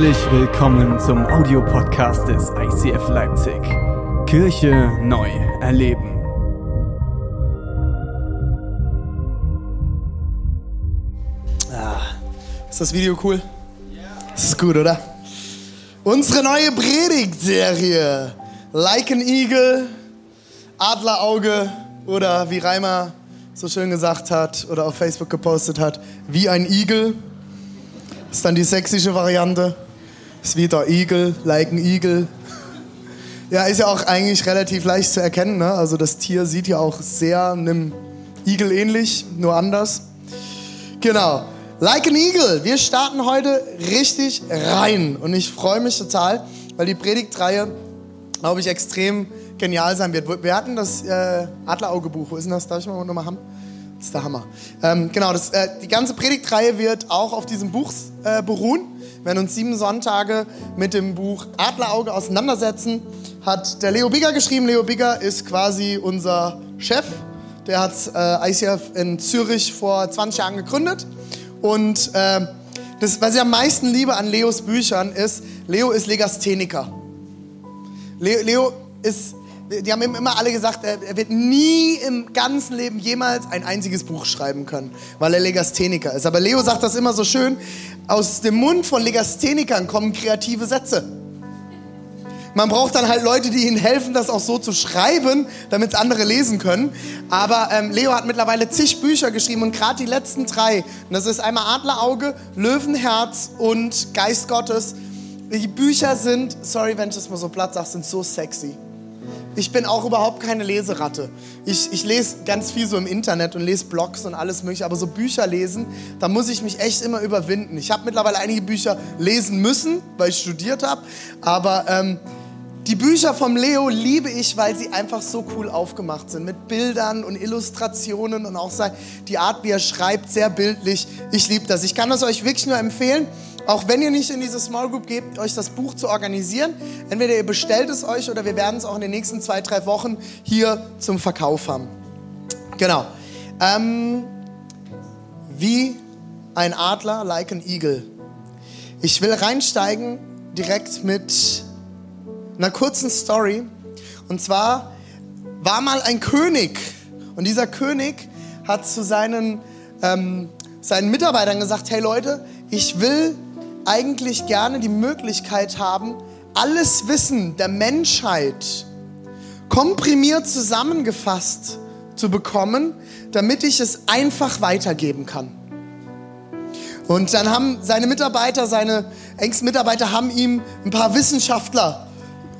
Herzlich willkommen zum Audiopodcast des ICF Leipzig. Kirche neu erleben. Ist das Video cool? Das ist gut, oder? Unsere neue Predigtserie. Like an Eagle, Adlerauge oder wie Reimer so schön gesagt hat oder auf Facebook gepostet hat, wie ein Igel. Ist dann die sächsische Variante. Ist wie der Igel, like ein Igel. Ja, ist ja auch eigentlich relativ leicht zu erkennen. Ne? Also das Tier sieht ja auch sehr einem Igel ähnlich, nur anders. Genau. Like an Eagle. Wir starten heute richtig rein. Und ich freue mich total, weil die Predigtreihe, glaube ich, extrem genial sein wird. Wir hatten das äh, Adlerauge-Buch. Wo ist denn das? Darf ich mal nochmal haben? Das ist der Hammer. Ähm, genau, das, äh, die ganze Predigtreihe wird auch auf diesem Buch äh, beruhen. Wir werden uns sieben Sonntage mit dem Buch Adlerauge auseinandersetzen. Hat der Leo Bigger geschrieben. Leo Bigger ist quasi unser Chef. Der hat äh, ICF in Zürich vor 20 Jahren gegründet. Und äh, das, was ich am meisten liebe an Leos Büchern ist, Leo ist Legastheniker. Leo, Leo ist die haben ihm immer alle gesagt, er wird nie im ganzen Leben jemals ein einziges Buch schreiben können, weil er Legastheniker ist. Aber Leo sagt das immer so schön, aus dem Mund von Legasthenikern kommen kreative Sätze. Man braucht dann halt Leute, die ihnen helfen, das auch so zu schreiben, damit andere lesen können. Aber ähm, Leo hat mittlerweile zig Bücher geschrieben und gerade die letzten drei, und das ist einmal Adlerauge, Löwenherz und Geist Gottes. Die Bücher sind, sorry, wenn ich das mal so platt sage, sind so sexy. Ich bin auch überhaupt keine Leseratte. Ich, ich lese ganz viel so im Internet und lese Blogs und alles mögliche, aber so Bücher lesen, da muss ich mich echt immer überwinden. Ich habe mittlerweile einige Bücher lesen müssen, weil ich studiert habe, aber ähm, die Bücher vom Leo liebe ich, weil sie einfach so cool aufgemacht sind. Mit Bildern und Illustrationen und auch die Art, wie er schreibt, sehr bildlich. Ich liebe das. Ich kann das euch wirklich nur empfehlen auch wenn ihr nicht in diese Small Group geht, euch das Buch zu organisieren. Entweder ihr bestellt es euch oder wir werden es auch in den nächsten zwei, drei Wochen hier zum Verkauf haben. Genau. Ähm, wie ein Adler, like an Eagle. Ich will reinsteigen direkt mit einer kurzen Story. Und zwar war mal ein König. Und dieser König hat zu seinen, ähm, seinen Mitarbeitern gesagt, hey Leute, ich will eigentlich gerne die Möglichkeit haben, alles Wissen der Menschheit komprimiert zusammengefasst zu bekommen, damit ich es einfach weitergeben kann. Und dann haben seine Mitarbeiter, seine engsten Mitarbeiter haben ihm ein paar Wissenschaftler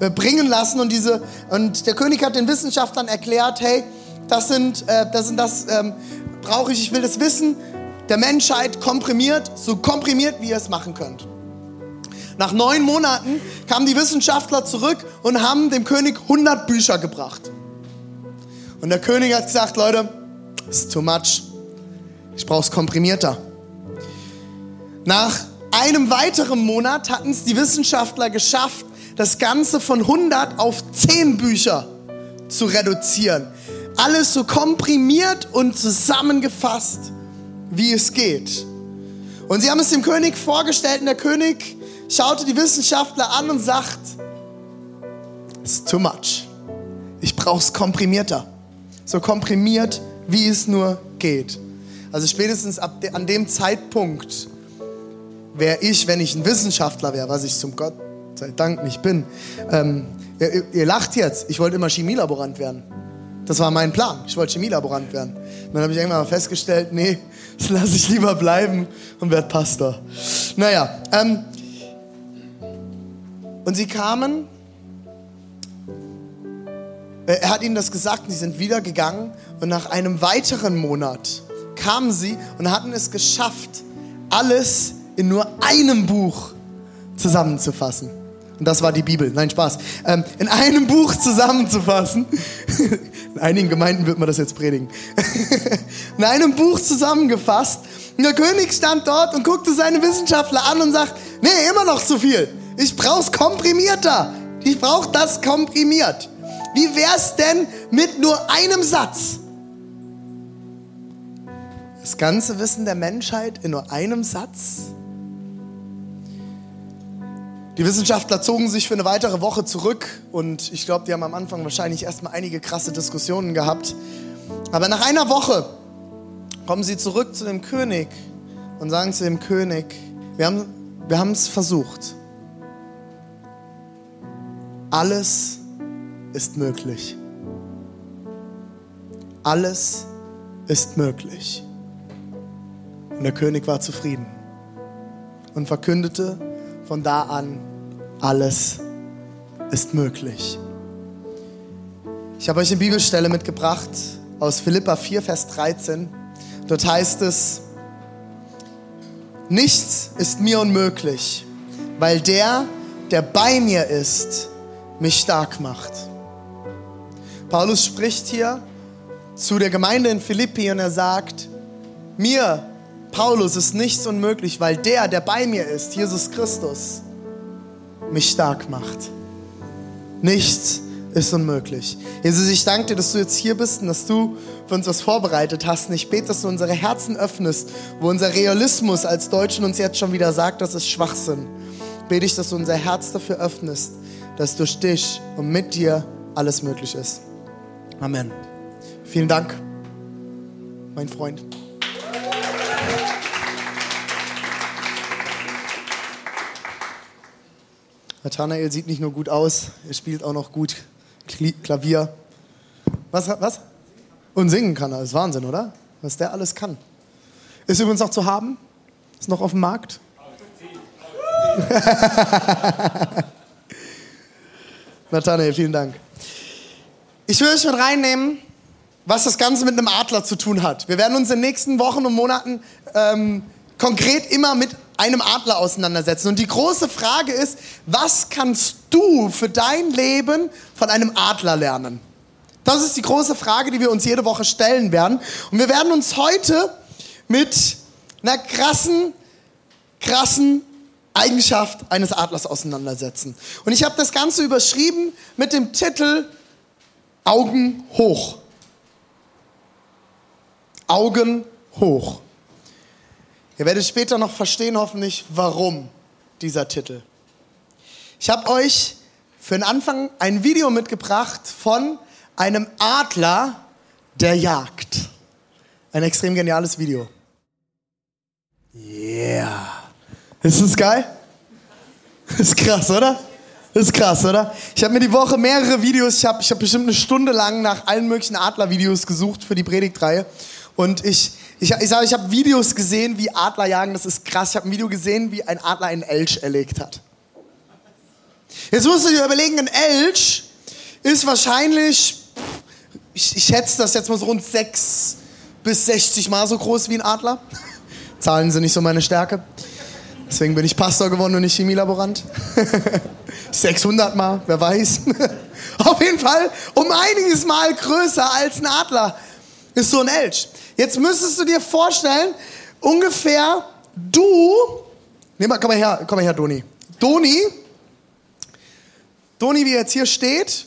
äh, bringen lassen und diese und der König hat den Wissenschaftlern erklärt, hey, das sind äh, das sind das ähm, brauche ich, ich will das wissen der Menschheit komprimiert, so komprimiert, wie ihr es machen könnt. Nach neun Monaten kamen die Wissenschaftler zurück und haben dem König 100 Bücher gebracht. Und der König hat gesagt, Leute, ist too much. Ich brauche es komprimierter. Nach einem weiteren Monat hatten es die Wissenschaftler geschafft, das Ganze von 100 auf 10 Bücher zu reduzieren. Alles so komprimiert und zusammengefasst wie es geht. Und sie haben es dem König vorgestellt und der König schaute die Wissenschaftler an und sagt, it's too much. Ich brauche es komprimierter. So komprimiert, wie es nur geht. Also spätestens ab de an dem Zeitpunkt wäre ich, wenn ich ein Wissenschaftler wäre, was ich zum Gott sei Dank nicht bin. Ähm, ihr, ihr lacht jetzt, ich wollte immer Chemielaborant werden. Das war mein Plan. Ich wollte Chemielaborant werden. Und dann habe ich irgendwann mal festgestellt, nee, das lasse ich lieber bleiben und werde Pastor. Naja, ähm, und sie kamen, äh, er hat ihnen das gesagt und sie sind wieder gegangen und nach einem weiteren Monat kamen sie und hatten es geschafft, alles in nur einem Buch zusammenzufassen. Und das war die Bibel. Nein, Spaß. Ähm, in einem Buch zusammenzufassen. In einigen Gemeinden wird man das jetzt predigen. in einem Buch zusammengefasst. Und der König stand dort und guckte seine Wissenschaftler an und sagt, nee, immer noch zu viel. Ich brauch's komprimierter. Ich brauche das komprimiert. Wie wär's denn mit nur einem Satz? Das ganze Wissen der Menschheit in nur einem Satz? Die Wissenschaftler zogen sich für eine weitere Woche zurück und ich glaube, die haben am Anfang wahrscheinlich erstmal einige krasse Diskussionen gehabt. Aber nach einer Woche kommen sie zurück zu dem König und sagen zu dem König, wir haben wir es versucht. Alles ist möglich. Alles ist möglich. Und der König war zufrieden und verkündete von da an, alles ist möglich. Ich habe euch eine Bibelstelle mitgebracht aus Philippa 4, Vers 13. Dort heißt es, nichts ist mir unmöglich, weil der, der bei mir ist, mich stark macht. Paulus spricht hier zu der Gemeinde in Philippi und er sagt, mir, Paulus, ist nichts unmöglich, weil der, der bei mir ist, Jesus Christus, mich stark macht. Nichts ist unmöglich. Jesus, ich danke dir, dass du jetzt hier bist und dass du für uns was vorbereitet hast. Und ich bete, dass du unsere Herzen öffnest, wo unser Realismus als Deutschen uns jetzt schon wieder sagt, das ist Schwachsinn. Bete ich, dass du unser Herz dafür öffnest, dass durch dich und mit dir alles möglich ist. Amen. Vielen Dank, mein Freund. Nathanael sieht nicht nur gut aus, er spielt auch noch gut Klavier. Was? was? Und singen kann er. Das ist Wahnsinn, oder? Was der alles kann. Ist übrigens noch zu haben? Ist noch auf dem Markt? Nathanael, vielen Dank. Ich will euch mit reinnehmen, was das Ganze mit einem Adler zu tun hat. Wir werden uns in den nächsten Wochen und Monaten ähm, konkret immer mit einem Adler auseinandersetzen. Und die große Frage ist, was kannst du für dein Leben von einem Adler lernen? Das ist die große Frage, die wir uns jede Woche stellen werden. Und wir werden uns heute mit einer krassen, krassen Eigenschaft eines Adlers auseinandersetzen. Und ich habe das Ganze überschrieben mit dem Titel Augen hoch. Augen hoch. Ihr werdet später noch verstehen, hoffentlich, warum dieser Titel. Ich habe euch für den Anfang ein Video mitgebracht von einem Adler, der jagt. Ein extrem geniales Video. Yeah. Ist das geil? ist krass, oder? ist krass, oder? Ich habe mir die Woche mehrere Videos, ich habe ich hab bestimmt eine Stunde lang nach allen möglichen Adlervideos gesucht für die Predigtreihe. Und ich, ich, ich sage, ich habe Videos gesehen, wie Adler jagen, das ist krass. Ich habe ein Video gesehen, wie ein Adler einen Elch erlegt hat. Jetzt musst du dir überlegen, ein Elch ist wahrscheinlich, ich, ich schätze das jetzt mal so rund 6 bis 60 Mal so groß wie ein Adler. Zahlen sind nicht so meine Stärke. Deswegen bin ich Pastor geworden und nicht Chemielaborant. 600 Mal, wer weiß. Auf jeden Fall um einiges Mal größer als ein Adler ist so ein Elch. Jetzt müsstest du dir vorstellen, ungefähr du, nee, mal, komm mal her, komm mal her, Doni. Doni, Doni, wie er jetzt hier steht,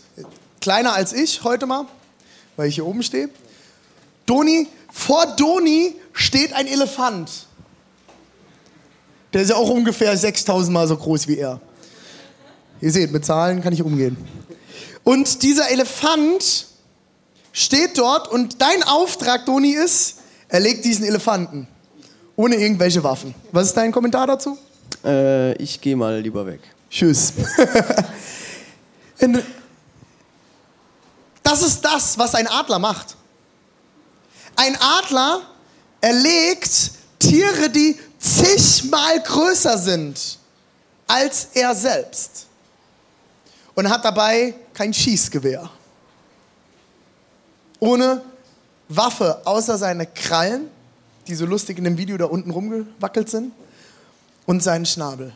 kleiner als ich heute mal, weil ich hier oben stehe. Doni, vor Doni steht ein Elefant. Der ist ja auch ungefähr 6000 Mal so groß wie er. Ihr seht, mit Zahlen kann ich umgehen. Und dieser Elefant steht dort und dein Auftrag, Doni, ist, er legt diesen Elefanten. Ohne irgendwelche Waffen. Was ist dein Kommentar dazu? Äh, ich gehe mal lieber weg. Tschüss. das ist das, was ein Adler macht. Ein Adler erlegt Tiere, die zigmal größer sind als er selbst. Und hat dabei kein Schießgewehr ohne Waffe, außer seine Krallen, die so lustig in dem Video da unten rumgewackelt sind, und seinen Schnabel.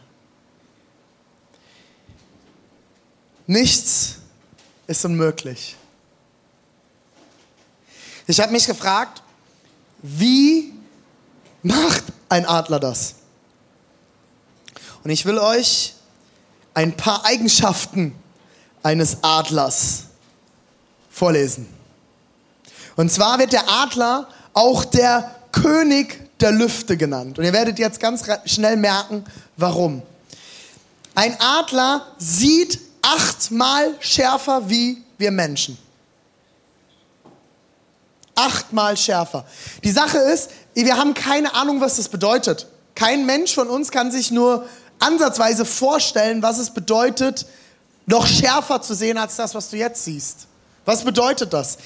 Nichts ist unmöglich. Ich habe mich gefragt, wie macht ein Adler das? Und ich will euch ein paar Eigenschaften eines Adlers vorlesen. Und zwar wird der Adler auch der König der Lüfte genannt. Und ihr werdet jetzt ganz schnell merken, warum. Ein Adler sieht achtmal schärfer wie wir Menschen. Achtmal schärfer. Die Sache ist, wir haben keine Ahnung, was das bedeutet. Kein Mensch von uns kann sich nur ansatzweise vorstellen, was es bedeutet, noch schärfer zu sehen als das, was du jetzt siehst. Was bedeutet das?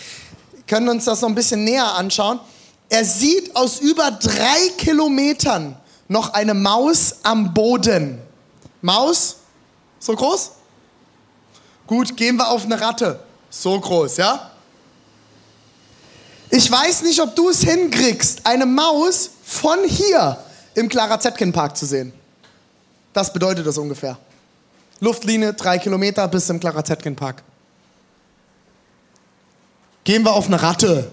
Wir können uns das noch ein bisschen näher anschauen. Er sieht aus über drei Kilometern noch eine Maus am Boden. Maus? So groß? Gut, gehen wir auf eine Ratte. So groß, ja? Ich weiß nicht, ob du es hinkriegst, eine Maus von hier im Clara Zetkin Park zu sehen. Das bedeutet das ungefähr. Luftlinie drei Kilometer bis zum Clara Zetkin Park. Gehen wir auf eine Ratte.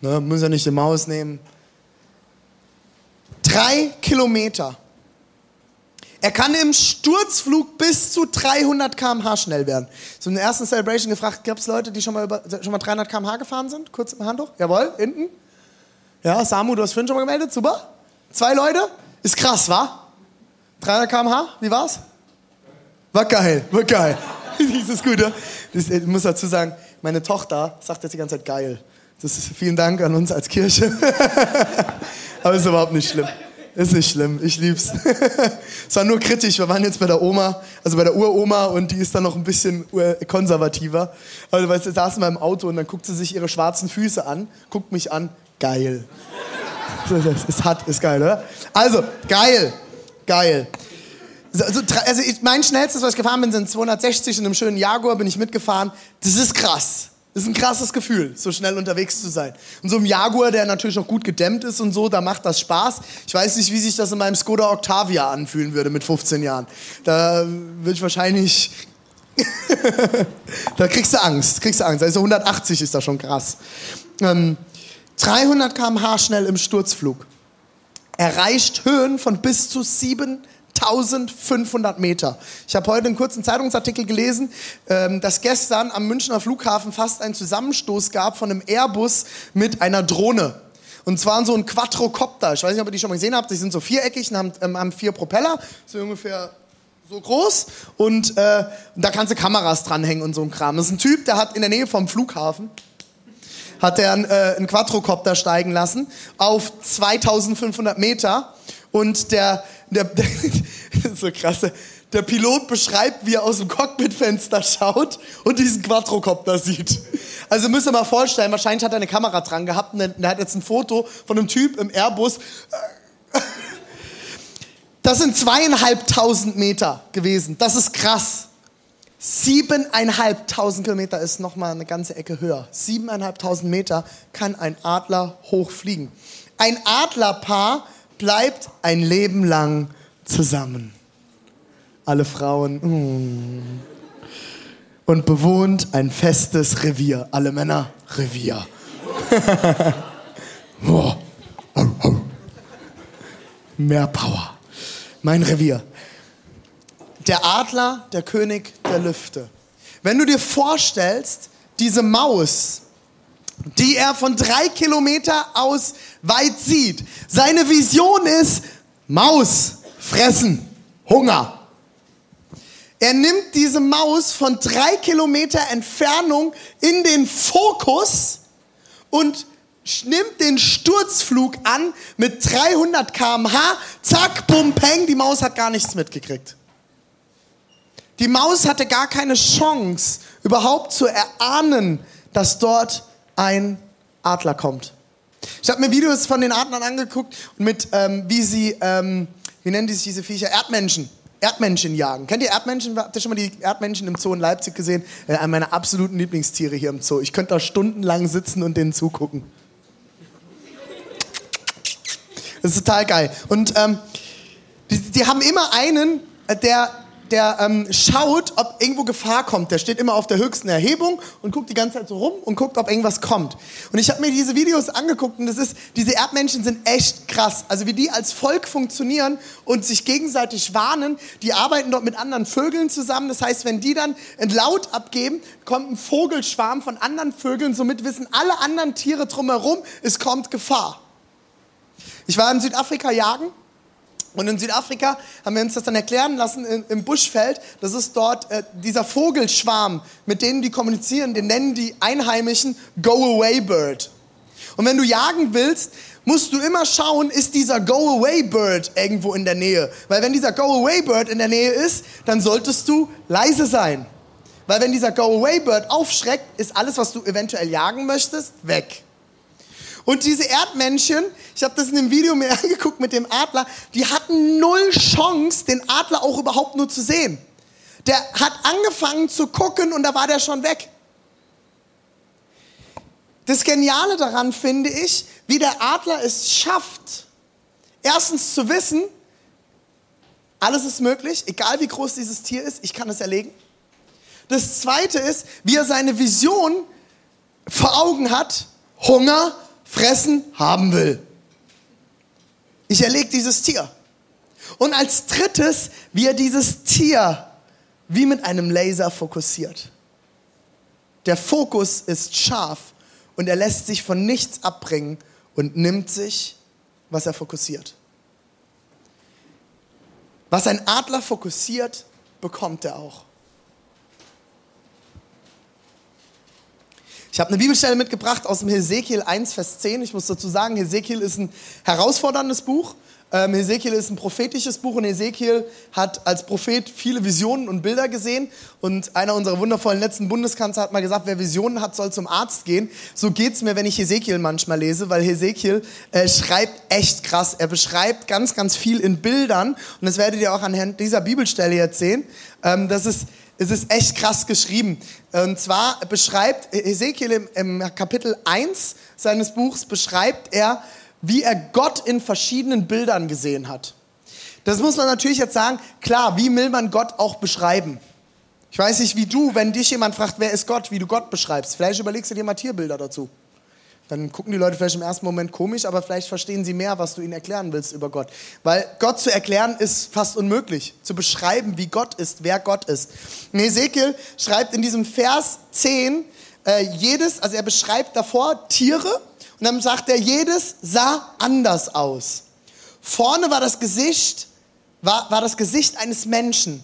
Ne, müssen ja nicht die Maus nehmen. Drei Kilometer. Er kann im Sturzflug bis zu 300 km/h schnell werden. Der ersten Celebration gefragt, gab es Leute, die schon mal, über, schon mal 300 km/h gefahren sind? Kurz im Handtuch? Jawohl, hinten. Ja, Samu, du hast vorhin schon mal gemeldet, super. Zwei Leute? Ist krass, wa? 300 km/h, wie war's? War geil, war geil. das ist gut, ja? Das, ich muss dazu sagen, meine Tochter sagt jetzt die ganze Zeit geil. Das ist vielen Dank an uns als Kirche. Aber ist überhaupt nicht schlimm. Ist nicht schlimm, ich lieb's. es war nur kritisch, wir waren jetzt bei der Oma, also bei der Uroma und die ist dann noch ein bisschen konservativer. Also weißt du, saßen wir im Auto und dann guckt sie sich ihre schwarzen Füße an, guckt mich an, geil. ist hart, ist geil, oder? Also, geil, geil. Also, also ich, mein schnellstes, was ich gefahren bin, sind 260 in einem schönen Jaguar, bin ich mitgefahren. Das ist krass. Das ist ein krasses Gefühl, so schnell unterwegs zu sein. Und so ein Jaguar, der natürlich noch gut gedämmt ist und so, da macht das Spaß. Ich weiß nicht, wie sich das in meinem Skoda Octavia anfühlen würde mit 15 Jahren. Da würde ich wahrscheinlich... da kriegst du Angst, kriegst du Angst. Also 180 ist da schon krass. Ähm, 300 km/h schnell im Sturzflug. Erreicht Höhen von bis zu 7 1500 Meter. Ich habe heute einen kurzen Zeitungsartikel gelesen, ähm, dass gestern am Münchner Flughafen fast einen Zusammenstoß gab von einem Airbus mit einer Drohne. Und zwar so ein Quadrocopter. Ich weiß nicht, ob ihr die schon mal gesehen habt. Die sind so viereckig und haben, ähm, haben vier Propeller, so ungefähr so groß. Und äh, da kannst du Kameras dranhängen und so ein Kram. Das ist ein Typ, der hat in der Nähe vom Flughafen hat er einen, äh, einen Quadrocopter steigen lassen auf 2500 Meter und der, der, der so krasse, der Pilot beschreibt, wie er aus dem Cockpitfenster schaut und diesen Quadrocopter sieht. Also müsst ihr mal vorstellen, wahrscheinlich hat er eine Kamera dran gehabt und er hat jetzt ein Foto von einem Typ im Airbus. Das sind zweieinhalbtausend Meter gewesen. Das ist krass. Siebeneinhalbtausend Kilometer ist nochmal eine ganze Ecke höher. Siebeneinhalbtausend Meter kann ein Adler hochfliegen. Ein Adlerpaar bleibt ein Leben lang zusammen. Alle Frauen. Mm. Und bewohnt ein festes Revier. Alle Männer, Revier. Mehr Power. Mein Revier. Der Adler, der König der Lüfte. Wenn du dir vorstellst, diese Maus, die er von drei Kilometer aus weit sieht. Seine Vision ist Maus, fressen, Hunger. Er nimmt diese Maus von drei Kilometer Entfernung in den Fokus und nimmt den Sturzflug an mit 300 km/h. Zack, bum, peng, die Maus hat gar nichts mitgekriegt. Die Maus hatte gar keine Chance, überhaupt zu erahnen, dass dort ein Adler kommt. Ich habe mir Videos von den Adlern angeguckt und mit, ähm, wie sie, ähm, wie nennen die sich diese Viecher? Erdmenschen. Erdmännchen jagen. Kennt ihr Erdmännchen? Habt ihr schon mal die Erdmännchen im Zoo in Leipzig gesehen? Äh, einer meiner absoluten Lieblingstiere hier im Zoo. Ich könnte da stundenlang sitzen und denen zugucken. Das ist total geil. Und ähm, die, die haben immer einen, äh, der der ähm, schaut, ob irgendwo Gefahr kommt. Der steht immer auf der höchsten Erhebung und guckt die ganze Zeit so rum und guckt, ob irgendwas kommt. Und ich habe mir diese Videos angeguckt und das ist, diese Erdmännchen sind echt krass. Also wie die als Volk funktionieren und sich gegenseitig warnen. Die arbeiten dort mit anderen Vögeln zusammen. Das heißt, wenn die dann ein Laut abgeben, kommt ein Vogelschwarm von anderen Vögeln. Somit wissen alle anderen Tiere drumherum, es kommt Gefahr. Ich war in Südafrika jagen Und in Südafrika haben wir uns das dann erklären lassen im Buschfeld. Das ist dort äh, dieser Vogelschwarm, mit denen die kommunizieren, den nennen die Einheimischen Go-Away Bird. Und wenn du jagen willst, musst du immer schauen, ist dieser Go-Away-Bird irgendwo in der Nähe. Weil wenn dieser Go-Away-Bird in der Nähe ist, dann solltest du leise sein. Weil wenn dieser Go-Away-Bird aufschreckt, ist alles, was du eventuell jagen möchtest, weg. Und diese Erdmännchen, ich habe das in dem Video mir angeguckt mit dem Adler, die hatten null Chance, den Adler auch überhaupt nur zu sehen. Der hat angefangen zu gucken und da war der schon weg. Das Geniale daran finde ich, wie der Adler es schafft, erstens zu wissen, alles ist möglich, egal wie groß dieses Tier ist, ich kann es erlegen. Das zweite ist, wie er seine Vision vor Augen hat, Hunger, fressen, haben will. Ich erlege dieses Tier. Und als drittes, wie er dieses Tier wie mit einem Laser fokussiert. Der Fokus ist scharf und er lässt sich von nichts abbringen und nimmt sich, was er fokussiert. Was ein Adler fokussiert, bekommt er auch. Ich habe eine Bibelstelle mitgebracht aus dem Hesekiel 1, Vers 10. Ich muss dazu sagen, Hesekiel ist ein herausforderndes Buch. Ähm, Hesekiel ist ein prophetisches Buch und Hesekiel hat als Prophet viele Visionen und Bilder gesehen. Und einer unserer wundervollen letzten Bundeskanzler hat mal gesagt, wer Visionen hat, soll zum Arzt gehen. So geht's mir, wenn ich Hesekiel manchmal lese, weil Hesekiel äh, schreibt echt krass. Er beschreibt ganz, ganz viel in Bildern. Und das werdet ihr auch anhand dieser Bibelstelle jetzt sehen. Ähm, das ist es ist echt krass geschrieben. Und zwar beschreibt Ezekiel im, im, Kapitel 1 seines Buchs, beschreibt er, wie er Gott in verschiedenen Bildern gesehen hat. Das muss man natürlich jetzt sagen, klar, wie will man Gott auch beschreiben? Ich weiß nicht, wie du, wenn dich jemand fragt, wer ist Gott, wie du Gott beschreibst. Vielleicht überlegst du dir mal Tierbilder dazu. Dann gucken die Leute vielleicht im ersten Moment komisch, aber vielleicht verstehen sie mehr, was du ihnen erklären willst über Gott. Weil Gott zu erklären ist fast unmöglich. Zu beschreiben, wie Gott ist, wer Gott ist. Und Ezekiel schreibt in diesem Vers 10, äh, jedes, also er beschreibt davor Tiere und dann sagt er, jedes sah anders aus. Vorne war das Gesicht, war, war das Gesicht eines Menschen.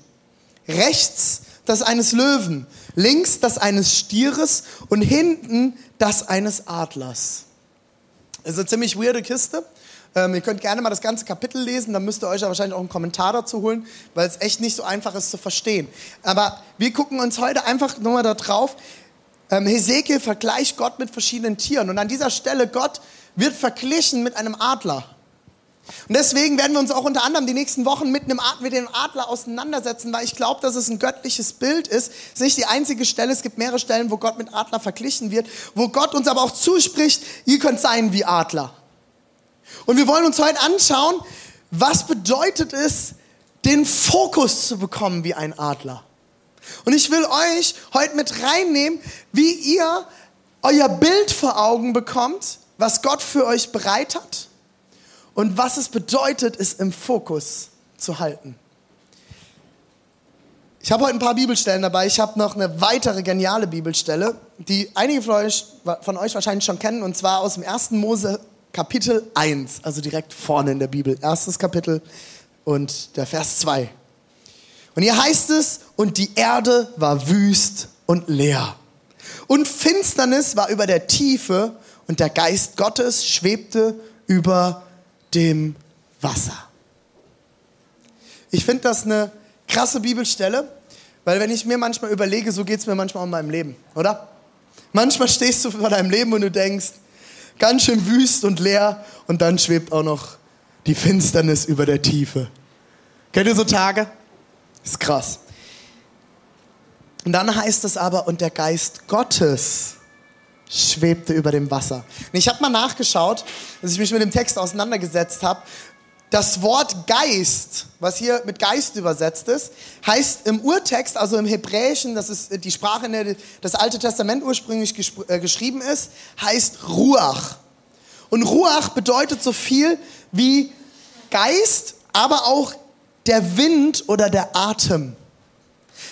Rechts das eines Löwen, links das eines Stieres und hinten das eines Adlers. Ist eine ziemlich weirde Kiste. Ähm, ihr könnt gerne mal das ganze Kapitel lesen, dann müsst ihr euch ja wahrscheinlich auch einen Kommentar dazu holen, weil es echt nicht so einfach ist zu verstehen. Aber wir gucken uns heute einfach nochmal da drauf. Ähm, Hesekiel vergleicht Gott mit verschiedenen Tieren und an dieser Stelle Gott wird verglichen mit einem Adler. Und deswegen werden wir uns auch unter anderem die nächsten Wochen mit, einem, mit dem Adler auseinandersetzen, weil ich glaube, dass es ein göttliches Bild ist. Es ist nicht die einzige Stelle, es gibt mehrere Stellen, wo Gott mit Adler verglichen wird, wo Gott uns aber auch zuspricht, ihr könnt sein wie Adler. Und wir wollen uns heute anschauen, was bedeutet es, den Fokus zu bekommen wie ein Adler. Und ich will euch heute mit reinnehmen, wie ihr euer Bild vor Augen bekommt, was Gott für euch bereit hat und was es bedeutet, es im Fokus zu halten. Ich habe heute ein paar Bibelstellen dabei. Ich habe noch eine weitere geniale Bibelstelle, die einige von euch, von euch wahrscheinlich schon kennen, und zwar aus dem 1. Mose Kapitel 1, also direkt vorne in der Bibel. Erstes Kapitel und der Vers 2. Und hier heißt es, und die Erde war wüst und leer. Und Finsternis war über der Tiefe und der Geist Gottes schwebte über dem Wasser. Ich finde das eine krasse Bibelstelle, weil wenn ich mir manchmal überlege, so geht es mir manchmal in meinem Leben, oder? Manchmal stehst du vor deinem Leben und du denkst, ganz schön wüst und leer und dann schwebt auch noch die Finsternis über der Tiefe. Kennt ihr so Tage? Ist krass. Und dann heißt es aber, und der Geist Gottes schwebte über dem Wasser. Und ich habe mal nachgeschaut, als ich mich mit dem Text auseinandergesetzt habe. Das Wort Geist, was hier mit Geist übersetzt ist, heißt im Urtext, also im Hebräischen, das ist die Sprache, in der das Alte Testament ursprünglich äh, geschrieben ist, heißt Ruach. Und Ruach bedeutet so viel wie Geist, aber auch der Wind oder der Atem.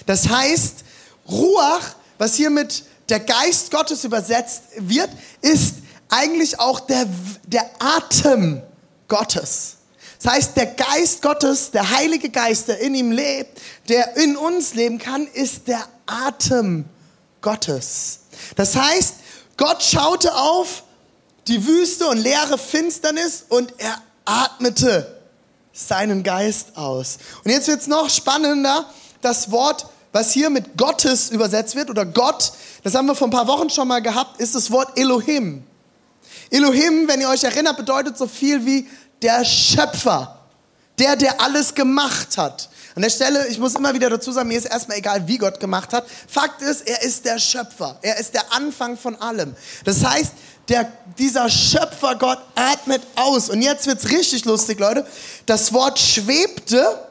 Das heißt, Ruach, was hier mit der Geist Gottes übersetzt wird, ist eigentlich auch der, der Atem Gottes. Das heißt, der Geist Gottes, der Heilige Geist, der in ihm lebt, der in uns leben kann, ist der Atem Gottes. Das heißt, Gott schaute auf die Wüste und leere Finsternis und er atmete seinen Geist aus. Und jetzt wird es noch spannender. Das Wort, was hier mit Gottes übersetzt wird, oder Gott, das haben wir vor ein paar Wochen schon mal gehabt, ist das Wort Elohim. Elohim, wenn ihr euch erinnert, bedeutet so viel wie der Schöpfer. Der, der alles gemacht hat. An der Stelle, ich muss immer wieder dazu sagen, mir ist erstmal egal, wie Gott gemacht hat. Fakt ist, er ist der Schöpfer. Er ist der Anfang von allem. Das heißt, der, dieser Schöpfer Gott atmet aus. Und jetzt wird's richtig lustig, Leute. Das Wort schwebte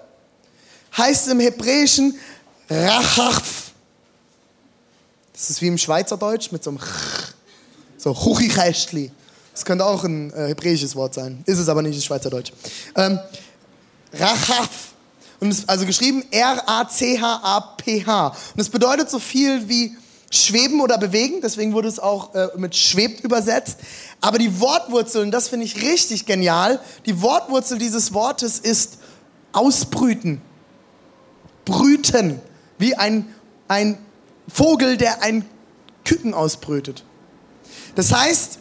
heißt im Hebräischen Rachaf. Das ist wie im Schweizerdeutsch mit so einem Ch, so Chuchichästli. Das könnte auch ein äh, hebräisches Wort sein. Ist es aber nicht, ist Schweizerdeutsch. Ähm, Rachaf. Und es, also geschrieben R-A-C-H-A-P-H. Und es bedeutet so viel wie schweben oder bewegen, deswegen wurde es auch äh, mit schwebt übersetzt. Aber die Wortwurzel, und das finde ich richtig genial, die Wortwurzel dieses Wortes ist ausbrüten. Brüten. Wie ein, ein Vogel, der ein Küken ausbrütet. Das heißt,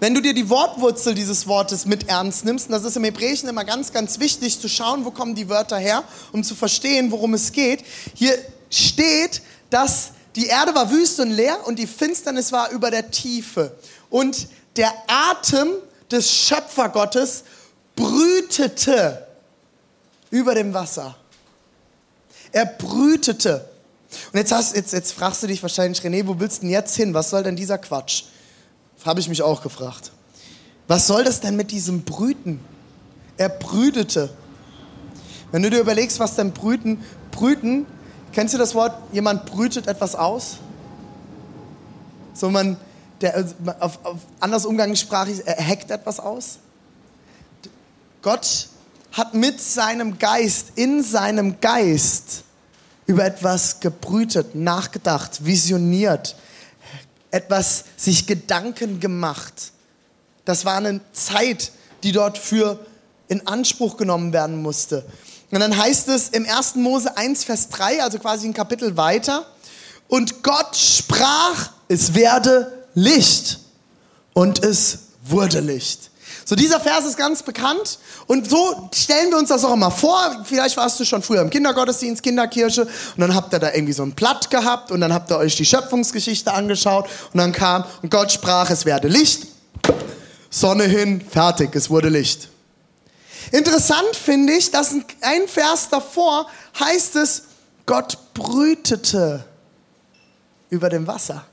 wenn du dir die Wortwurzel dieses Wortes mit ernst nimmst, und das ist im Hebräischen immer ganz, ganz wichtig zu schauen, wo kommen die Wörter her, um zu verstehen, worum es geht. Hier steht, dass die Erde war wüst und leer und die Finsternis war über der Tiefe. Und der Atem des Schöpfergottes brütete über dem Wasser. Er brütete. Und jetzt, hast, jetzt, jetzt fragst du dich wahrscheinlich, René, wo willst du denn jetzt hin? Was soll denn dieser Quatsch? Habe ich mich auch gefragt. Was soll das denn mit diesem Brüten? Er brütete. Wenn du dir überlegst, was denn Brüten, Brüten, kennst du das Wort, jemand brütet etwas aus? So man, der, auf, auf anders umgangssprachlich, er hackt etwas aus. Gott hat mit seinem Geist, in seinem Geist über etwas gebrütet, nachgedacht, visioniert, etwas sich Gedanken gemacht. Das war eine Zeit, die dort für in Anspruch genommen werden musste. Und dann heißt es im 1. Mose 1, Vers 3, also quasi ein Kapitel weiter, und Gott sprach, es werde Licht. Und es wurde Licht. So, dieser Vers ist ganz bekannt und so stellen wir uns das auch immer vor. Vielleicht warst du schon früher im Kindergottesdienst, Kinderkirche und dann habt ihr da irgendwie so ein Blatt gehabt und dann habt ihr euch die Schöpfungsgeschichte angeschaut und dann kam und Gott sprach, es werde Licht. Sonne hin, fertig, es wurde Licht. Interessant finde ich, dass ein Vers davor heißt es, Gott brütete über dem Wasser.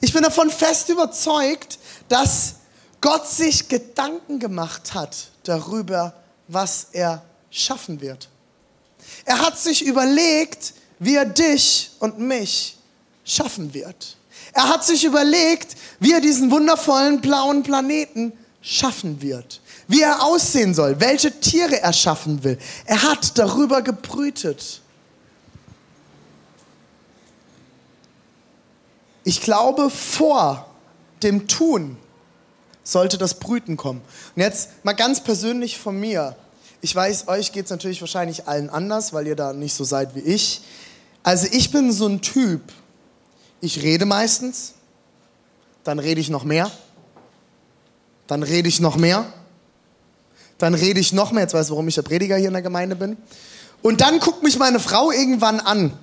Ich bin davon fest überzeugt, dass Gott sich Gedanken gemacht hat darüber, was er schaffen wird. Er hat sich überlegt, wie er dich und mich schaffen wird. Er hat sich überlegt, wie er diesen wundervollen blauen Planeten schaffen wird, wie er aussehen soll, welche Tiere er schaffen will. Er hat darüber gebrütet. Ich glaube, vor dem Tun sollte das Brüten kommen. Und jetzt mal ganz persönlich von mir. Ich weiß, euch geht es natürlich wahrscheinlich allen anders, weil ihr da nicht so seid wie ich. Also ich bin so ein Typ, ich rede meistens, dann rede ich noch mehr, dann rede ich noch mehr, dann rede ich noch mehr, jetzt weißt du, warum ich der Prediger hier in der Gemeinde bin. Und dann guckt mich meine Frau irgendwann an.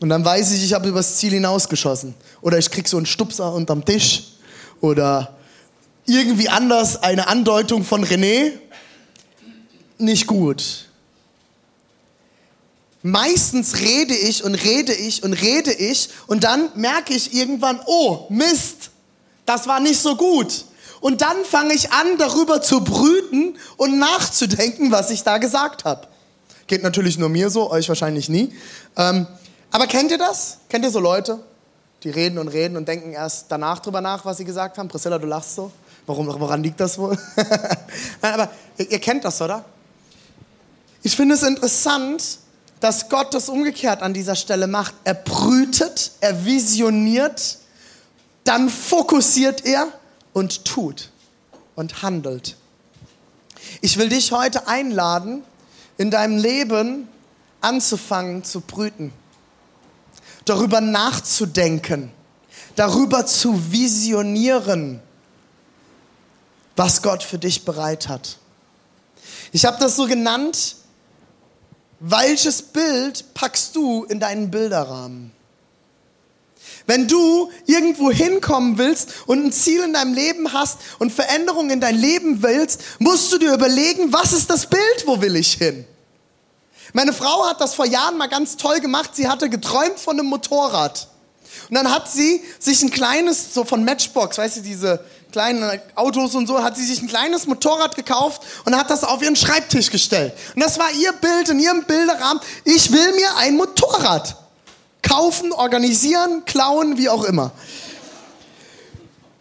Und dann weiß ich, ich habe übers Ziel hinausgeschossen. Oder ich krieg so einen Stupser unterm Tisch oder irgendwie anders eine Andeutung von René, nicht gut. Meistens rede ich und rede ich und rede ich und dann merke ich irgendwann, oh Mist, das war nicht so gut. Und dann fange ich an, darüber zu brüten und nachzudenken, was ich da gesagt habe. Geht natürlich nur mir so, euch wahrscheinlich nie. Ähm, aber kennt ihr das? Kennt ihr so Leute? Die reden und reden und denken erst danach drüber nach, was sie gesagt haben. Priscilla, du lachst so. Warum, woran liegt das wohl? Nein, aber ihr, ihr kennt das, oder? Ich finde es interessant, dass Gott das umgekehrt an dieser Stelle macht. Er brütet, er visioniert, dann fokussiert er und tut und handelt. Ich will dich heute einladen, in deinem Leben anzufangen zu brüten, darüber nachzudenken, darüber zu visionieren, was Gott für dich bereit hat. Ich habe das so genannt, welches Bild packst du in deinen Bilderrahmen? Wenn du irgendwo hinkommen willst und ein Ziel in deinem Leben hast und Veränderungen in dein Leben willst, musst du dir überlegen, was ist das Bild, wo will ich hin? Meine Frau hat das vor Jahren mal ganz toll gemacht. Sie hatte geträumt von einem Motorrad. Und dann hat sie sich ein kleines, so von Matchbox, weißt du, diese kleinen Autos und so, hat sie sich ein kleines Motorrad gekauft und hat das auf ihren Schreibtisch gestellt. Und das war ihr Bild in ihrem Bilderrahmen. Ich will mir ein Motorrad kaufen, organisieren, klauen, wie auch immer.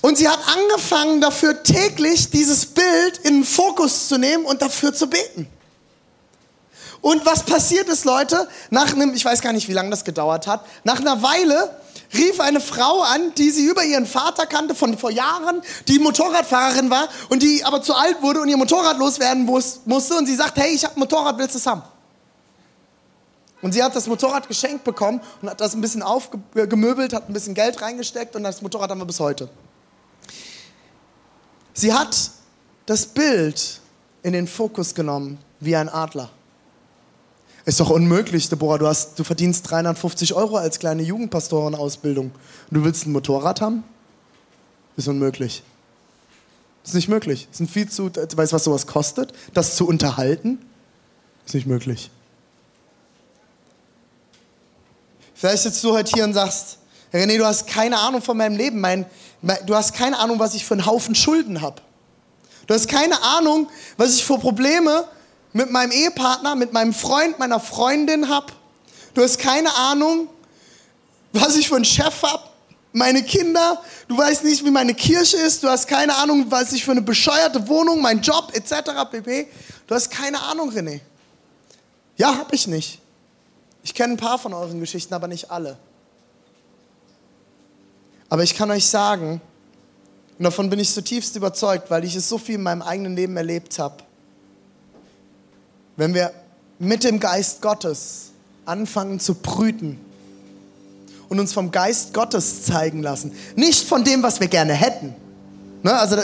Und sie hat angefangen dafür täglich dieses Bild in den Fokus zu nehmen und dafür zu beten. Und was passiert ist, Leute, nach einem, ich weiß gar nicht, wie lange das gedauert hat, nach einer Weile rief eine Frau an, die sie über ihren Vater kannte von vor Jahren, die Motorradfahrerin war und die aber zu alt wurde und ihr Motorrad loswerden musste und sie sagt, hey, ich habe ein Motorrad, willst du es haben? Und sie hat das Motorrad geschenkt bekommen und hat das ein bisschen aufgemöbelt, hat ein bisschen Geld reingesteckt und das Motorrad haben wir bis heute. Sie hat das Bild in den Fokus genommen wie ein Adler. Ist doch unmöglich, Deborah. Du, hast, du verdienst 350 Euro als kleine Jugendpastorenausbildung. Und du willst ein Motorrad haben? Ist unmöglich. Ist nicht möglich. Ist viel zu, weißt du, was sowas kostet? Das zu unterhalten? Ist nicht möglich. Vielleicht sitzt du heute hier und sagst, René, du hast keine Ahnung von meinem Leben. Mein, mein, du hast keine Ahnung, was ich für einen Haufen Schulden habe. Du hast keine Ahnung, was ich für Probleme mit meinem Ehepartner, mit meinem Freund, meiner Freundin habe. Du hast keine Ahnung, was ich für einen Chef habe, meine Kinder. Du weißt nicht, wie meine Kirche ist. Du hast keine Ahnung, was ich für eine bescheuerte Wohnung, mein Job etc. pp. Du hast keine Ahnung, René. Ja, habe ich nicht. Ich kenne ein paar von euren Geschichten, aber nicht alle. Aber ich kann euch sagen, und davon bin ich zutiefst überzeugt, weil ich es so viel in meinem eigenen Leben erlebt habe, wenn wir mit dem Geist Gottes anfangen zu brüten und uns vom Geist Gottes zeigen lassen, nicht von dem, was wir gerne hätten. Ne? Also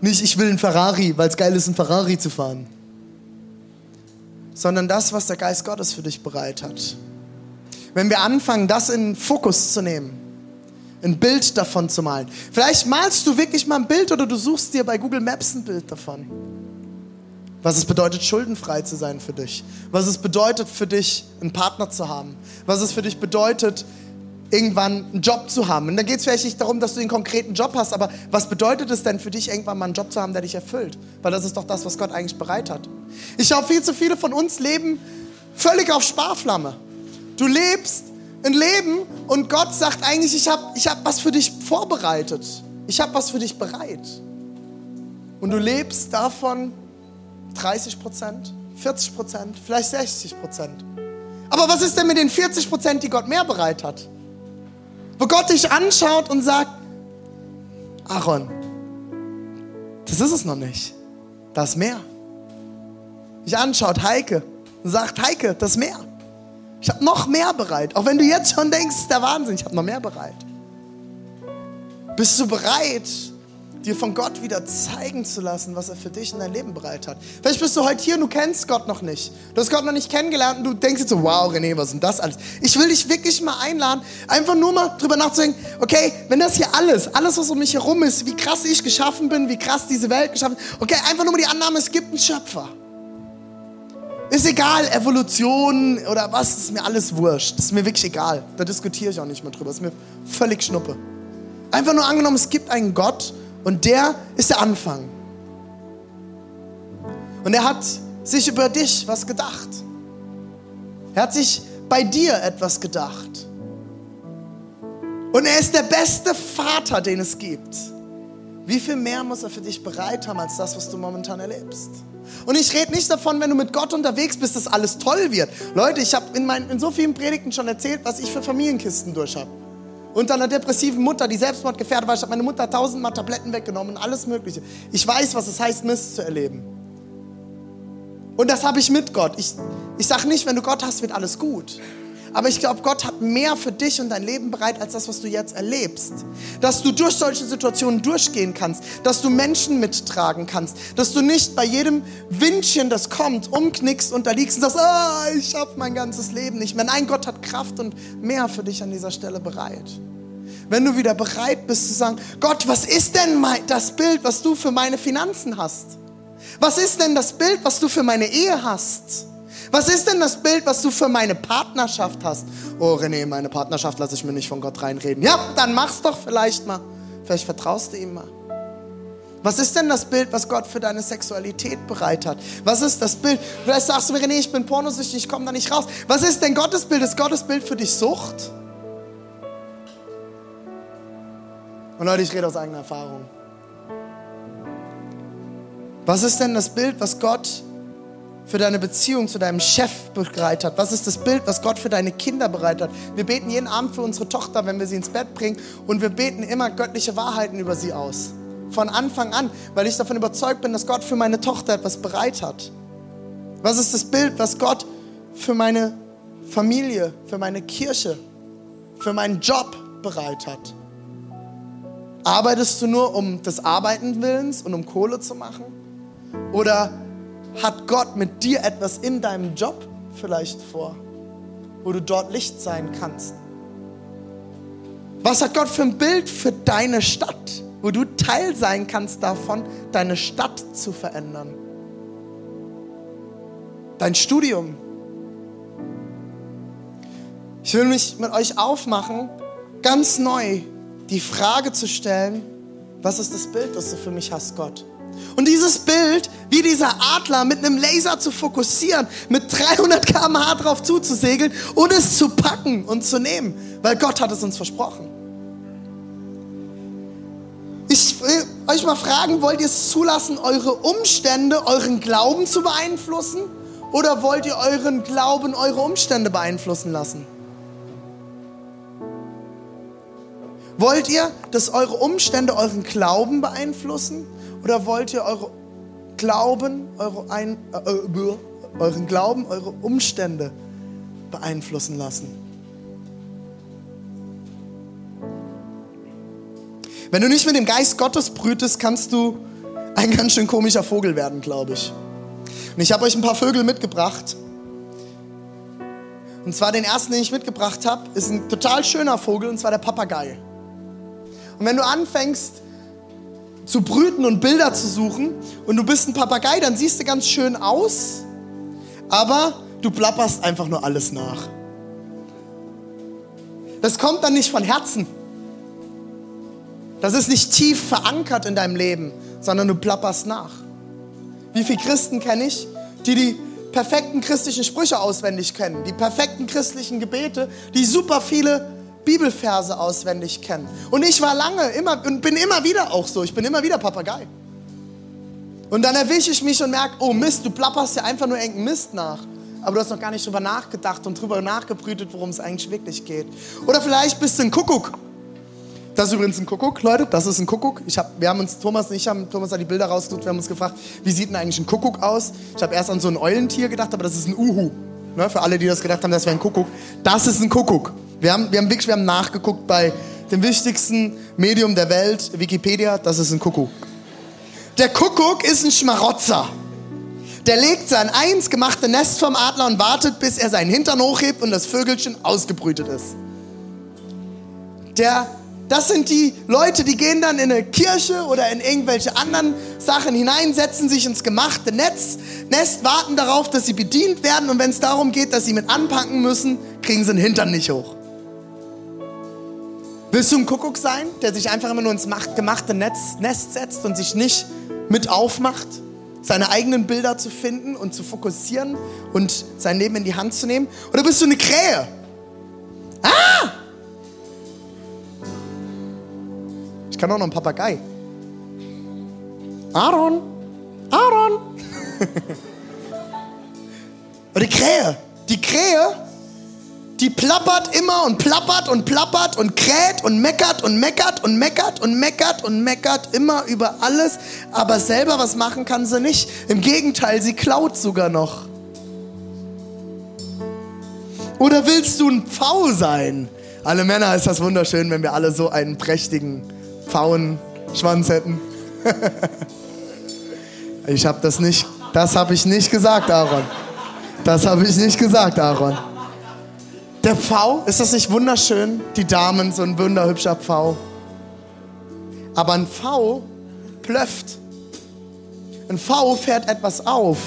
nicht, ich will einen Ferrari, weil es geil ist, einen Ferrari zu fahren sondern das, was der Geist Gottes für dich bereit hat. Wenn wir anfangen, das in Fokus zu nehmen, ein Bild davon zu malen. Vielleicht malst du wirklich mal ein Bild oder du suchst dir bei Google Maps ein Bild davon. Was es bedeutet, schuldenfrei zu sein für dich. Was es bedeutet für dich, einen Partner zu haben. Was es für dich bedeutet, irgendwann einen Job zu haben. Und dann geht es vielleicht nicht darum, dass du einen konkreten Job hast, aber was bedeutet es denn für dich, irgendwann mal einen Job zu haben, der dich erfüllt? Weil das ist doch das, was Gott eigentlich bereit hat. Ich glaube, viel zu viele von uns leben völlig auf Sparflamme. Du lebst ein Leben und Gott sagt eigentlich, ich habe ich hab was für dich vorbereitet. Ich habe was für dich bereit. Und du lebst davon 30 Prozent, 40 Prozent, vielleicht 60 Prozent. Aber was ist denn mit den 40 Prozent, die Gott mehr bereit hat? Wo Gott dich anschaut und sagt, Aaron, das ist es noch nicht. Das ist mehr. Dich anschaut, Heike, und sagt, Heike, das ist mehr. Ich habe noch mehr bereit. Auch wenn du jetzt schon denkst, der Wahnsinn, ich habe noch mehr bereit. Bist du bereit, dir von Gott wieder zeigen zu lassen, was er für dich in dein Leben bereit hat. Vielleicht bist du heute hier und du kennst Gott noch nicht. Du hast Gott noch nicht kennengelernt und du denkst jetzt so, wow, René, was ist denn das alles? Ich will dich wirklich mal einladen, einfach nur mal drüber nachzudenken, okay, wenn das hier alles, alles, was um mich herum ist, wie krass ich geschaffen bin, wie krass diese Welt geschaffen ist, okay, einfach nur mal die Annahme, es gibt einen Schöpfer. Ist egal, Evolution oder was, ist mir alles wurscht. Ist mir wirklich egal. Da diskutiere ich auch nicht mehr drüber. Ist mir völlig schnuppe. Einfach nur angenommen, es gibt einen Gott und der ist der Anfang. Und er hat sich über dich was gedacht. Er hat sich bei dir etwas gedacht. Und er ist der beste Vater, den es gibt. Wie viel mehr muss er für dich bereit haben als das, was du momentan erlebst? Und ich rede nicht davon, wenn du mit Gott unterwegs bist, dass alles toll wird. Leute, ich habe in, in so vielen Predigten schon erzählt, was ich für Familienkisten durch habe unter einer depressiven Mutter, die Selbstmordgefährdet war. Ich habe meine Mutter tausendmal Tabletten weggenommen und alles Mögliche. Ich weiß, was es heißt, Mist zu erleben. Und das habe ich mit Gott. Ich, ich sage nicht, wenn du Gott hast, wird alles gut. Aber ich glaube, Gott hat mehr für dich und dein Leben bereit, als das, was du jetzt erlebst. Dass du durch solche Situationen durchgehen kannst, dass du Menschen mittragen kannst, dass du nicht bei jedem Windchen, das kommt, umknickst und da liegst und sagst, ah, ich schaffe mein ganzes Leben nicht mehr. Nein, Gott hat Kraft und mehr für dich an dieser Stelle bereit. Wenn du wieder bereit bist zu sagen, Gott, was ist denn das Bild, was du für meine Finanzen hast? Was ist denn das Bild, was du für meine Ehe hast? Was ist denn das Bild, was du für meine Partnerschaft hast? Oh René, meine Partnerschaft lasse ich mir nicht von Gott reinreden. Ja, dann mach's doch vielleicht mal. Vielleicht vertraust du ihm mal. Was ist denn das Bild, was Gott für deine Sexualität bereit hat? Was ist das Bild? Vielleicht sagst du mir, René, ich bin pornosüchtig, ich komme da nicht raus. Was ist denn Gottes Bild? Ist Gottes Bild für dich Sucht? Und Leute, ich rede aus eigener Erfahrung. Was ist denn das Bild, was Gott für deine Beziehung zu deinem Chef bereit hat? Was ist das Bild, was Gott für deine Kinder bereit hat? Wir beten jeden Abend für unsere Tochter, wenn wir sie ins Bett bringen und wir beten immer göttliche Wahrheiten über sie aus. Von Anfang an, weil ich davon überzeugt bin, dass Gott für meine Tochter etwas bereit hat. Was ist das Bild, was Gott für meine Familie, für meine Kirche, für meinen Job bereit hat? Arbeitest du nur um des Arbeiten Willens und um Kohle zu machen? Oder hat Gott mit dir etwas in deinem Job vielleicht vor, wo du dort Licht sein kannst? Was hat Gott für ein Bild für deine Stadt, wo du Teil sein kannst davon, deine Stadt zu verändern? Dein Studium. Ich will mich mit euch aufmachen, ganz neu die Frage zu stellen, was ist das Bild, das du für mich hast, Gott? Und dieses Bild, wie dieser Adler mit einem Laser zu fokussieren, mit 300 km/h drauf zuzusegeln und es zu packen und zu nehmen, weil Gott hat es uns versprochen. Ich will euch mal fragen, wollt ihr es zulassen, eure Umstände, euren Glauben zu beeinflussen? Oder wollt ihr euren Glauben, eure Umstände beeinflussen lassen? Wollt ihr, dass eure Umstände euren Glauben beeinflussen? Oder wollt ihr eure Glauben, eure ein, äh, äh, euren Glauben, eure Umstände beeinflussen lassen? Wenn du nicht mit dem Geist Gottes brütest, kannst du ein ganz schön komischer Vogel werden, glaube ich. Und ich habe euch ein paar Vögel mitgebracht. Und zwar den ersten, den ich mitgebracht habe, ist ein total schöner Vogel, und zwar der Papagei. Und wenn du anfängst, zu brüten und Bilder zu suchen und du bist ein Papagei, dann siehst du ganz schön aus, aber du plapperst einfach nur alles nach. Das kommt dann nicht von Herzen. Das ist nicht tief verankert in deinem Leben, sondern du plapperst nach. Wie viele Christen kenne ich, die die perfekten christlichen Sprüche auswendig kennen, die perfekten christlichen Gebete, die super viele Bibelverse auswendig kennen. Und ich war lange immer und bin immer wieder auch so. Ich bin immer wieder Papagei. Und dann erwische ich mich und merke, oh Mist, du plapperst ja einfach nur irgendeinen Mist nach. Aber du hast noch gar nicht drüber nachgedacht und drüber nachgebrütet, worum es eigentlich wirklich geht. Oder vielleicht bist du ein Kuckuck. Das ist übrigens ein Kuckuck, Leute. Das ist ein Kuckuck. Ich hab, wir haben uns, Thomas und ich haben, Thomas hat die Bilder rausgesucht, wir haben uns gefragt, wie sieht denn eigentlich ein Kuckuck aus? Ich habe erst an so ein Eulentier gedacht, aber das ist ein Uhu. Ne, für alle, die das gedacht haben, das wäre ein Kuckuck. Das ist ein Kuckuck. Wir haben, wir haben wirklich wir haben nachgeguckt bei dem wichtigsten Medium der Welt, Wikipedia, das ist ein Kuckuck. Der Kuckuck ist ein Schmarotzer. Der legt sein eins gemachte Nest vom Adler und wartet, bis er seinen Hintern hochhebt und das Vögelchen ausgebrütet ist. Der, das sind die Leute, die gehen dann in eine Kirche oder in irgendwelche anderen Sachen hinein, setzen sich ins gemachte Netz, Nest, warten darauf, dass sie bedient werden und wenn es darum geht, dass sie mit anpacken müssen, kriegen sie den Hintern nicht hoch. Willst du ein Kuckuck sein, der sich einfach immer nur ins gemachte Netz, Nest setzt und sich nicht mit aufmacht, seine eigenen Bilder zu finden und zu fokussieren und sein Leben in die Hand zu nehmen? Oder bist du eine Krähe? Ah! Ich kann auch noch einen Papagei. Aaron, Aaron. Oder die Krähe. Die Krähe die plappert immer und plappert und plappert und kräht und meckert und meckert und meckert und meckert und meckert immer über alles, aber selber was machen kann sie nicht. Im Gegenteil, sie klaut sogar noch. Oder willst du ein Pfau sein? Alle Männer ist das wunderschön, wenn wir alle so einen prächtigen Pfauenschwanz hätten. ich habe das nicht, das habe ich nicht gesagt, Aaron. Das habe ich nicht gesagt, Aaron. Der Pfau, ist das nicht wunderschön? Die Damen, so ein wunderhübscher Pfau. Aber ein Pfau plöfft. Ein Pfau fährt etwas auf,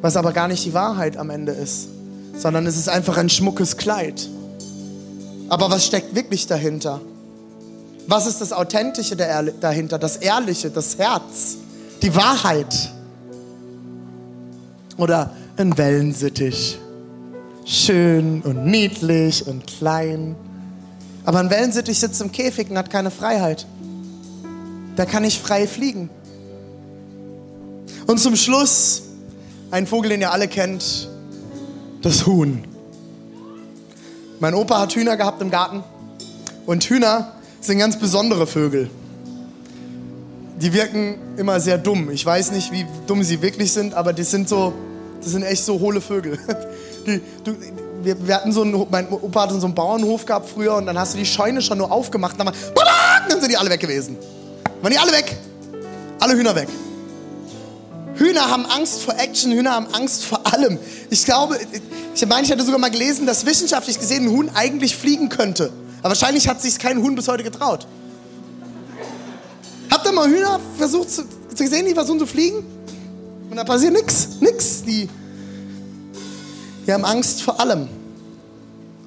was aber gar nicht die Wahrheit am Ende ist, sondern es ist einfach ein schmuckes Kleid. Aber was steckt wirklich dahinter? Was ist das Authentische dahinter? Das Ehrliche, das Herz, die Wahrheit? Oder ein Wellensittich? Schön und niedlich und klein. Aber ein Wellensittich sitzt im Käfig und hat keine Freiheit. Der kann nicht frei fliegen. Und zum Schluss ein Vogel, den ihr alle kennt, das Huhn. Mein Opa hat Hühner gehabt im Garten. Und Hühner sind ganz besondere Vögel. Die wirken immer sehr dumm. Ich weiß nicht, wie dumm sie wirklich sind, aber die sind so, das sind echt so hohle Vögel. Die, du, wir, wir, hatten so einen, mein Opa hatte so einen Bauernhof gehabt früher und dann hast du die Scheune schon nur aufgemacht und dann, war, dann sind die alle weg gewesen. Waren die alle weg? Alle Hühner weg. Hühner haben Angst vor Action, Hühner haben Angst vor allem. Ich glaube, ich meine, ich hatte sogar mal gelesen, dass wissenschaftlich gesehen ein Huhn eigentlich fliegen könnte. Aber wahrscheinlich hat sich kein Huhn bis heute getraut. Habt ihr mal Hühner versucht zu, zu sehen, die versuchen zu fliegen? Und da passiert nichts, nichts. Die, die haben Angst vor allem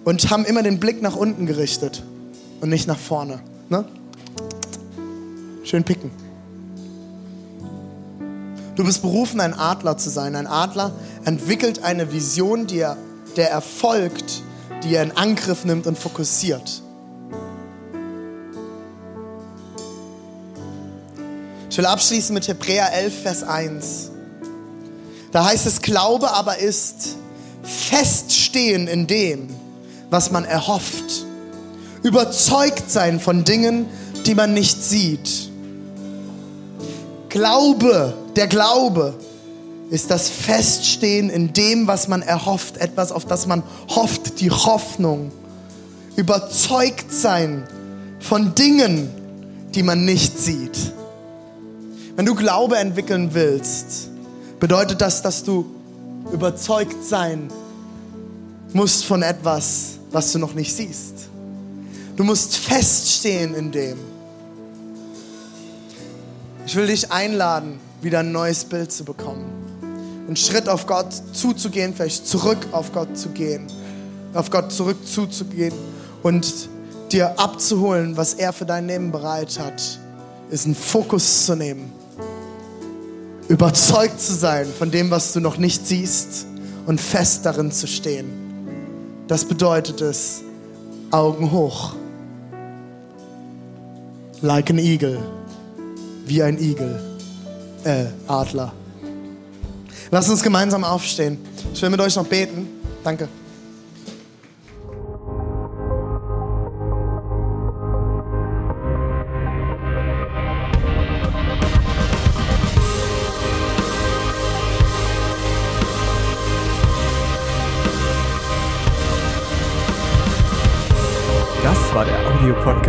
und haben immer den Blick nach unten gerichtet und nicht nach vorne. Ne? Schön picken. Du bist berufen, ein Adler zu sein. Ein Adler entwickelt eine Vision, die er, der er folgt, die er in Angriff nimmt und fokussiert. Ich will abschließen mit Hebräer 11, Vers 1. Da heißt es, Glaube aber ist feststehen in dem, was man erhofft. Überzeugt sein von Dingen, die man nicht sieht. Glaube, der Glaube ist das Feststehen in dem, was man erhofft, etwas, auf das man hofft, die Hoffnung. Überzeugt sein von Dingen, die man nicht sieht. Wenn du Glaube entwickeln willst, bedeutet das, dass du überzeugt sein musst von etwas, was du noch nicht siehst. Du musst feststehen in dem. Ich will dich einladen, wieder ein neues Bild zu bekommen. Einen Schritt auf Gott zuzugehen, vielleicht zurück auf Gott zu gehen. Auf Gott zurück zuzugehen und dir abzuholen, was er für dein Leben bereit hat, ist einen Fokus zu nehmen. Überzeugt zu sein von dem, was du noch nicht siehst und fest darin zu stehen. Das bedeutet es, Augen hoch. Like an eagle wie ein Igel, äh, Adler. Lasst uns gemeinsam aufstehen. Ich will mit euch noch beten. Danke.